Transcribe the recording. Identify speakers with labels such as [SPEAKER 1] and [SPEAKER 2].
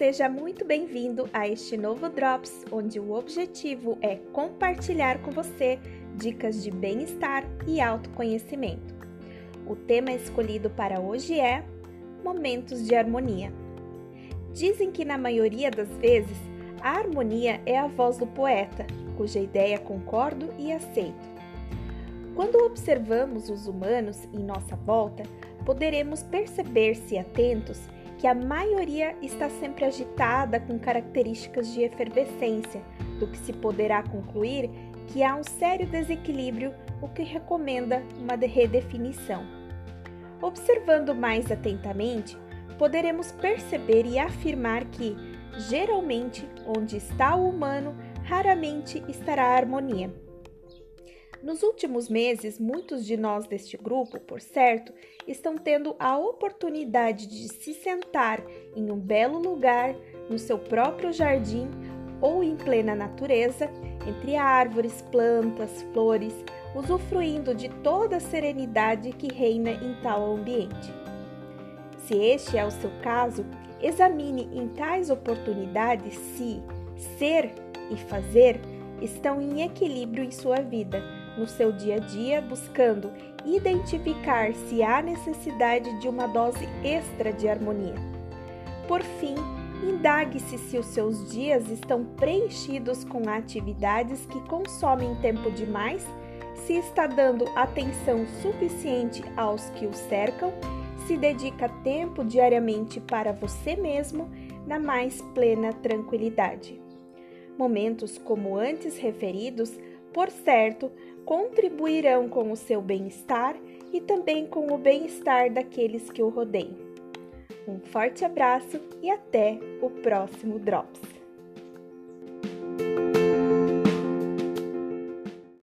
[SPEAKER 1] seja muito bem-vindo a este novo Drops, onde o objetivo é compartilhar com você dicas de bem-estar e autoconhecimento. O tema escolhido para hoje é Momentos de Harmonia. Dizem que na maioria das vezes a harmonia é a voz do poeta, cuja ideia concordo e aceito. Quando observamos os humanos em nossa volta, poderemos perceber-se atentos que a maioria está sempre agitada com características de efervescência, do que se poderá concluir que há um sério desequilíbrio, o que recomenda uma redefinição. Observando mais atentamente, poderemos perceber e afirmar que, geralmente, onde está o humano, raramente estará a harmonia. Nos últimos meses, muitos de nós deste grupo, por certo, estão tendo a oportunidade de se sentar em um belo lugar, no seu próprio jardim ou em plena natureza, entre árvores, plantas, flores, usufruindo de toda a serenidade que reina em tal ambiente. Se este é o seu caso, examine em tais oportunidades se ser e fazer estão em equilíbrio em sua vida no seu dia a dia, buscando identificar se há necessidade de uma dose extra de harmonia. Por fim, indague-se se os seus dias estão preenchidos com atividades que consomem tempo demais, se está dando atenção suficiente aos que o cercam, se dedica tempo diariamente para você mesmo na mais plena tranquilidade. Momentos como antes referidos, por certo, contribuirão com o seu bem-estar e também com o bem-estar daqueles que o rodeiam. Um forte abraço e até o próximo Drops!